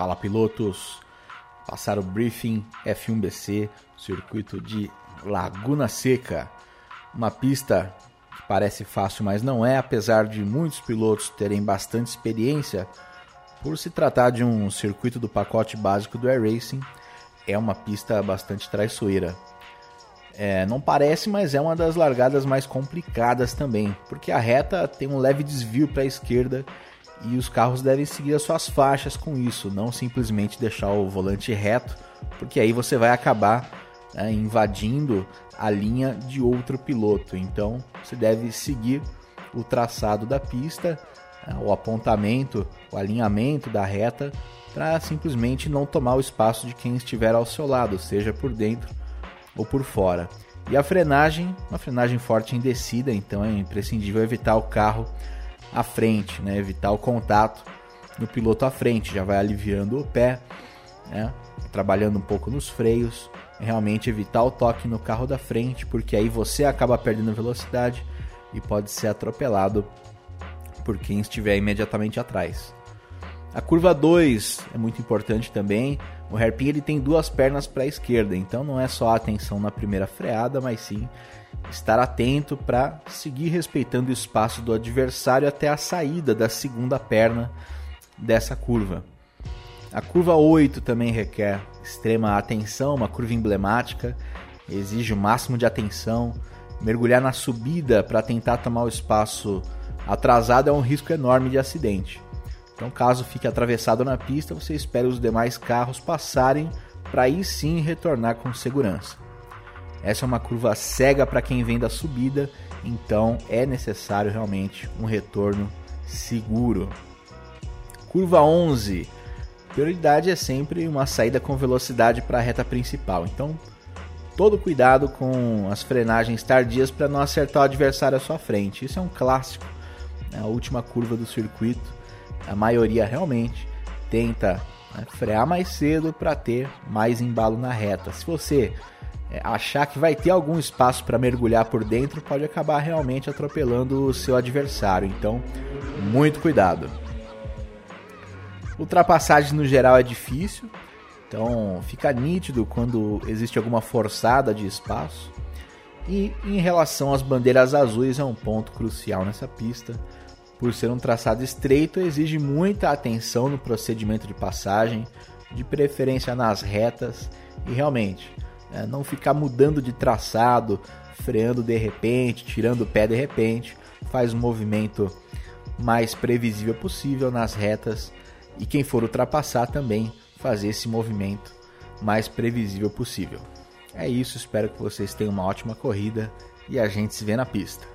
Fala pilotos! Passar o briefing F1BC, circuito de Laguna Seca. Uma pista que parece fácil, mas não é, apesar de muitos pilotos terem bastante experiência. Por se tratar de um circuito do pacote básico do Air Racing, é uma pista bastante traiçoeira. É, não parece, mas é uma das largadas mais complicadas também, porque a reta tem um leve desvio para a esquerda e os carros devem seguir as suas faixas com isso, não simplesmente deixar o volante reto, porque aí você vai acabar né, invadindo a linha de outro piloto. Então você deve seguir o traçado da pista, né, o apontamento, o alinhamento da reta, para simplesmente não tomar o espaço de quem estiver ao seu lado, seja por dentro ou por fora. E a frenagem, uma frenagem forte em descida, então é imprescindível evitar o carro à frente, né? evitar o contato no piloto à frente, já vai aliviando o pé, né? trabalhando um pouco nos freios, realmente evitar o toque no carro da frente, porque aí você acaba perdendo velocidade e pode ser atropelado por quem estiver imediatamente atrás. A curva 2 é muito importante também. O hairpin ele tem duas pernas para a esquerda, então não é só a atenção na primeira freada, mas sim estar atento para seguir respeitando o espaço do adversário até a saída da segunda perna dessa curva. A curva 8 também requer extrema atenção, uma curva emblemática, exige o máximo de atenção. Mergulhar na subida para tentar tomar o espaço atrasado é um risco enorme de acidente. Então, caso fique atravessado na pista, você espera os demais carros passarem para aí sim retornar com segurança. Essa é uma curva cega para quem vem da subida, então é necessário realmente um retorno seguro. Curva 11. Prioridade é sempre uma saída com velocidade para a reta principal. Então, todo cuidado com as frenagens tardias para não acertar o adversário à sua frente. Isso é um clássico. Né? A última curva do circuito, a maioria realmente tenta né, frear mais cedo para ter mais embalo na reta. Se você é, achar que vai ter algum espaço para mergulhar por dentro pode acabar realmente atropelando o seu adversário. Então, muito cuidado. Ultrapassagem no geral é difícil, então fica nítido quando existe alguma forçada de espaço. E em relação às bandeiras azuis é um ponto crucial nessa pista. Por ser um traçado estreito, exige muita atenção no procedimento de passagem, de preferência nas retas e realmente né? Não ficar mudando de traçado, freando de repente, tirando o pé de repente. Faz o movimento mais previsível possível nas retas e quem for ultrapassar também fazer esse movimento mais previsível possível. É isso, espero que vocês tenham uma ótima corrida e a gente se vê na pista.